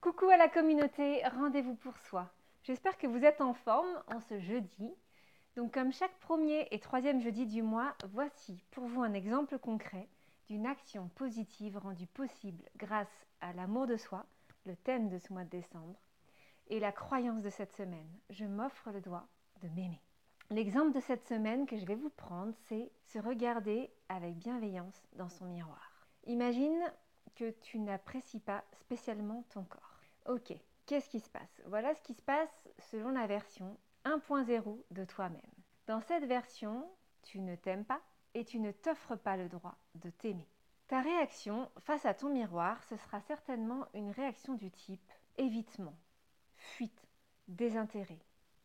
Coucou à la communauté, rendez-vous pour soi. J'espère que vous êtes en forme en ce jeudi. Donc comme chaque premier et troisième jeudi du mois, voici pour vous un exemple concret d'une action positive rendue possible grâce à l'amour de soi, le thème de ce mois de décembre, et la croyance de cette semaine. Je m'offre le droit de m'aimer. L'exemple de cette semaine que je vais vous prendre, c'est se regarder avec bienveillance dans son miroir. Imagine que tu n'apprécies pas spécialement ton corps. Ok, qu'est-ce qui se passe? Voilà ce qui se passe selon la version 1.0 de toi-même. Dans cette version, tu ne t'aimes pas et tu ne t'offres pas le droit de t'aimer. Ta réaction face à ton miroir, ce sera certainement une réaction du type évitement, fuite, désintérêt,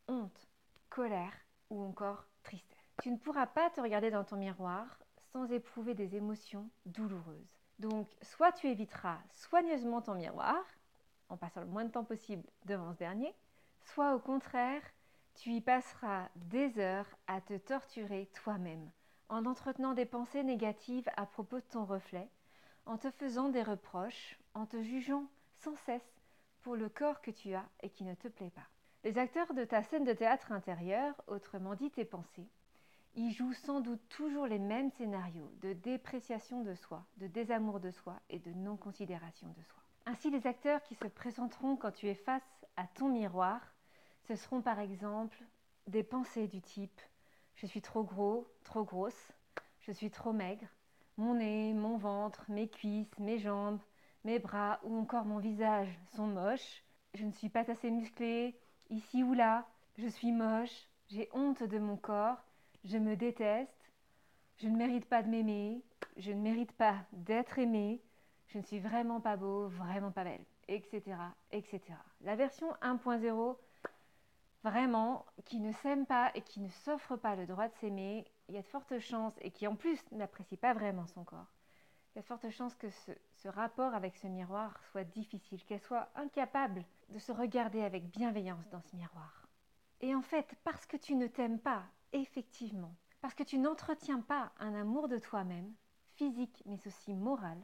honte, colère ou encore tristesse. Tu ne pourras pas te regarder dans ton miroir sans éprouver des émotions douloureuses. Donc, soit tu éviteras soigneusement ton miroir, en passant le moins de temps possible devant ce dernier, soit au contraire, tu y passeras des heures à te torturer toi-même, en entretenant des pensées négatives à propos de ton reflet, en te faisant des reproches, en te jugeant sans cesse pour le corps que tu as et qui ne te plaît pas. Les acteurs de ta scène de théâtre intérieur, autrement dit tes pensées, y jouent sans doute toujours les mêmes scénarios de dépréciation de soi, de désamour de soi et de non-considération de soi. Ainsi, les acteurs qui se présenteront quand tu es face à ton miroir, ce seront par exemple des pensées du type je suis trop gros, trop grosse, je suis trop maigre, mon nez, mon ventre, mes cuisses, mes jambes, mes bras ou encore mon visage sont moches, je ne suis pas assez musclée, ici ou là, je suis moche, j'ai honte de mon corps, je me déteste, je ne mérite pas de m'aimer, je ne mérite pas d'être aimée, je ne suis vraiment pas beau, vraiment pas belle, etc. etc. La version 1.0, vraiment, qui ne s'aime pas et qui ne s'offre pas le droit de s'aimer, il y a de fortes chances, et qui en plus n'apprécie pas vraiment son corps, il y a de fortes chances que ce, ce rapport avec ce miroir soit difficile, qu'elle soit incapable de se regarder avec bienveillance dans ce miroir. Et en fait, parce que tu ne t'aimes pas, effectivement, parce que tu n'entretiens pas un amour de toi-même, physique mais aussi moral,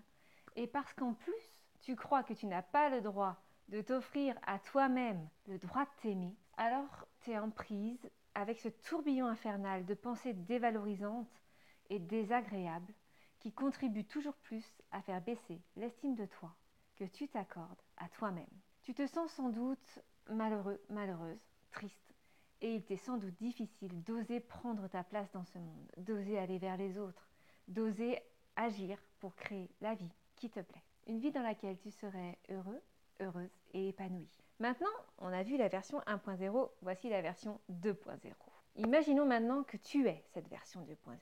et parce qu'en plus, tu crois que tu n'as pas le droit de t'offrir à toi-même le droit de t'aimer, alors tu es en prise avec ce tourbillon infernal de pensées dévalorisantes et désagréables qui contribuent toujours plus à faire baisser l'estime de toi que tu t'accordes à toi-même. Tu te sens sans doute malheureux, malheureuse, triste, et il t'est sans doute difficile d'oser prendre ta place dans ce monde, d'oser aller vers les autres, d'oser agir pour créer la vie te plaît. Une vie dans laquelle tu serais heureux, heureuse et épanoui. Maintenant, on a vu la version 1.0, voici la version 2.0. Imaginons maintenant que tu es cette version 2.0.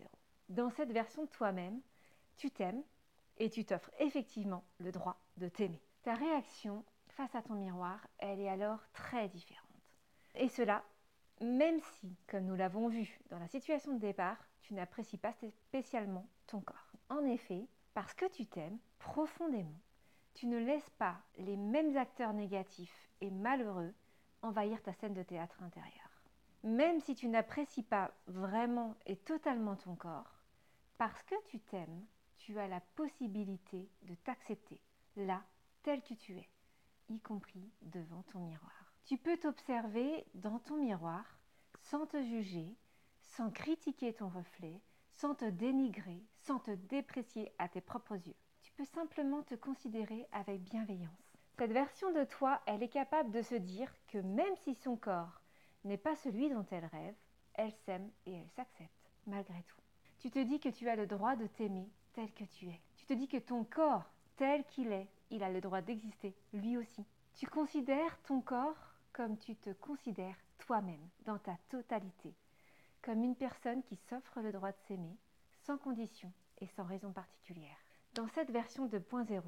Dans cette version de toi-même, tu t'aimes et tu t'offres effectivement le droit de t'aimer. Ta réaction face à ton miroir, elle est alors très différente. Et cela, même si, comme nous l'avons vu dans la situation de départ, tu n'apprécies pas spécialement ton corps. En effet, parce que tu t'aimes profondément, tu ne laisses pas les mêmes acteurs négatifs et malheureux envahir ta scène de théâtre intérieur. Même si tu n'apprécies pas vraiment et totalement ton corps, parce que tu t'aimes, tu as la possibilité de t'accepter là tel que tu es, y compris devant ton miroir. Tu peux t'observer dans ton miroir sans te juger, sans critiquer ton reflet, sans te dénigrer, sans te déprécier à tes propres yeux. Tu peux simplement te considérer avec bienveillance. Cette version de toi, elle est capable de se dire que même si son corps n'est pas celui dont elle rêve, elle s'aime et elle s'accepte malgré tout. Tu te dis que tu as le droit de t'aimer tel que tu es. Tu te dis que ton corps, tel qu'il est, il a le droit d'exister, lui aussi. Tu considères ton corps comme tu te considères toi-même, dans ta totalité, comme une personne qui s'offre le droit de s'aimer, sans condition et sans raison particulière. Dans cette version 2.0,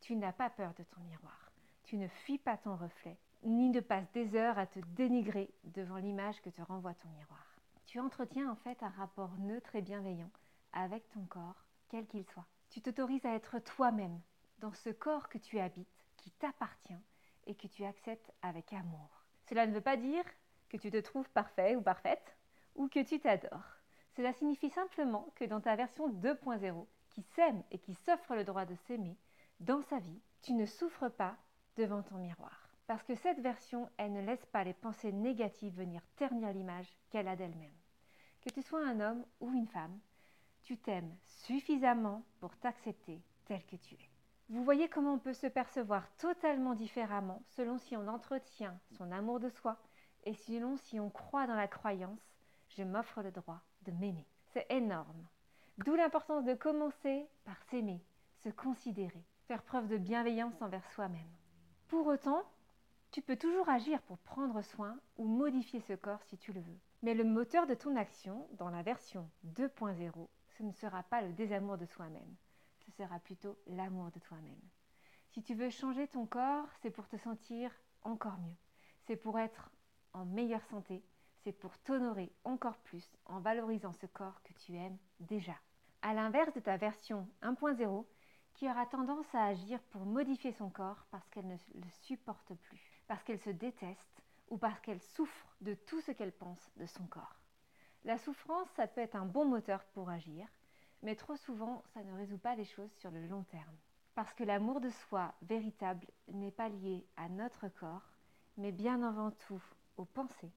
tu n'as pas peur de ton miroir. Tu ne fuis pas ton reflet, ni ne passes des heures à te dénigrer devant l'image que te renvoie ton miroir. Tu entretiens en fait un rapport neutre et bienveillant avec ton corps, quel qu'il soit. Tu t'autorises à être toi-même dans ce corps que tu habites, qui t'appartient et que tu acceptes avec amour. Cela ne veut pas dire que tu te trouves parfait ou parfaite ou que tu t'adores. Cela signifie simplement que dans ta version 2.0, qui s'aime et qui s'offre le droit de s'aimer, dans sa vie, tu ne souffres pas devant ton miroir. Parce que cette version, elle ne laisse pas les pensées négatives venir ternir l'image qu'elle a d'elle-même. Que tu sois un homme ou une femme, tu t'aimes suffisamment pour t'accepter tel que tu es. Vous voyez comment on peut se percevoir totalement différemment selon si on entretient son amour de soi et selon si on croit dans la croyance je m'offre le droit de m'aimer. C'est énorme. D'où l'importance de commencer par s'aimer, se considérer, faire preuve de bienveillance envers soi-même. Pour autant, tu peux toujours agir pour prendre soin ou modifier ce corps si tu le veux. Mais le moteur de ton action, dans la version 2.0, ce ne sera pas le désamour de soi-même, ce sera plutôt l'amour de toi-même. Si tu veux changer ton corps, c'est pour te sentir encore mieux. C'est pour être en meilleure santé. C'est pour t'honorer encore plus en valorisant ce corps que tu aimes déjà. À l'inverse de ta version 1.0, qui aura tendance à agir pour modifier son corps parce qu'elle ne le supporte plus, parce qu'elle se déteste ou parce qu'elle souffre de tout ce qu'elle pense de son corps. La souffrance, ça peut être un bon moteur pour agir, mais trop souvent, ça ne résout pas les choses sur le long terme. Parce que l'amour de soi véritable n'est pas lié à notre corps, mais bien avant tout aux pensées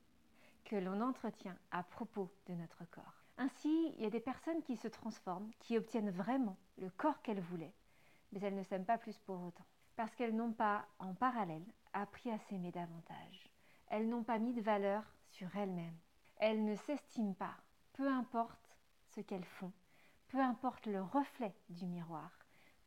que l'on entretient à propos de notre corps. Ainsi, il y a des personnes qui se transforment, qui obtiennent vraiment le corps qu'elles voulaient, mais elles ne s'aiment pas plus pour autant, parce qu'elles n'ont pas, en parallèle, appris à s'aimer davantage. Elles n'ont pas mis de valeur sur elles-mêmes. Elles ne s'estiment pas, peu importe ce qu'elles font, peu importe le reflet du miroir,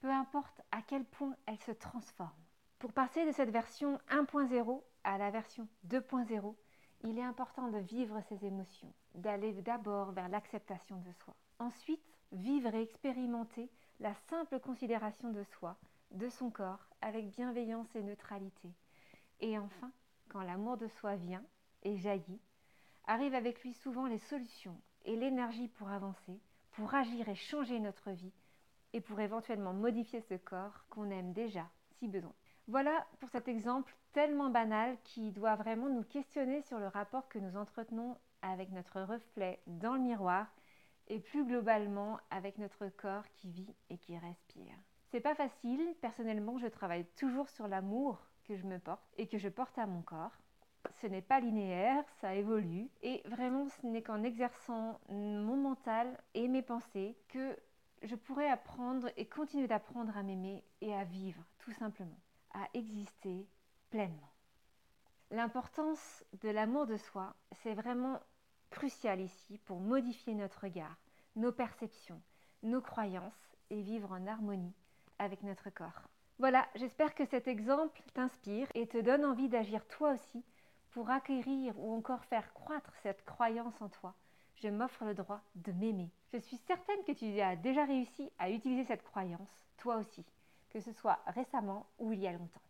peu importe à quel point elles se transforment. Pour passer de cette version 1.0 à la version 2.0, il est important de vivre ses émotions, d'aller d'abord vers l'acceptation de soi. Ensuite, vivre et expérimenter la simple considération de soi, de son corps, avec bienveillance et neutralité. Et enfin, quand l'amour de soi vient et jaillit, arrive avec lui souvent les solutions et l'énergie pour avancer, pour agir et changer notre vie, et pour éventuellement modifier ce corps qu'on aime déjà si besoin. Voilà pour cet exemple tellement banal qui doit vraiment nous questionner sur le rapport que nous entretenons avec notre reflet dans le miroir et plus globalement avec notre corps qui vit et qui respire. C'est pas facile, personnellement je travaille toujours sur l'amour que je me porte et que je porte à mon corps. Ce n'est pas linéaire, ça évolue et vraiment ce n'est qu'en exerçant mon mental et mes pensées que je pourrais apprendre et continuer d'apprendre à m'aimer et à vivre tout simplement à exister pleinement. L'importance de l'amour de soi, c'est vraiment crucial ici pour modifier notre regard, nos perceptions, nos croyances et vivre en harmonie avec notre corps. Voilà, j'espère que cet exemple t'inspire et te donne envie d'agir toi aussi pour acquérir ou encore faire croître cette croyance en toi. Je m'offre le droit de m'aimer. Je suis certaine que tu as déjà réussi à utiliser cette croyance, toi aussi que ce soit récemment ou il y a longtemps.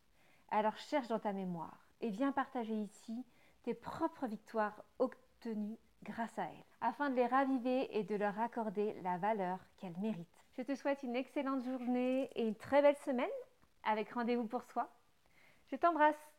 Alors cherche dans ta mémoire et viens partager ici tes propres victoires obtenues grâce à elles, afin de les raviver et de leur accorder la valeur qu'elles méritent. Je te souhaite une excellente journée et une très belle semaine avec rendez-vous pour soi. Je t'embrasse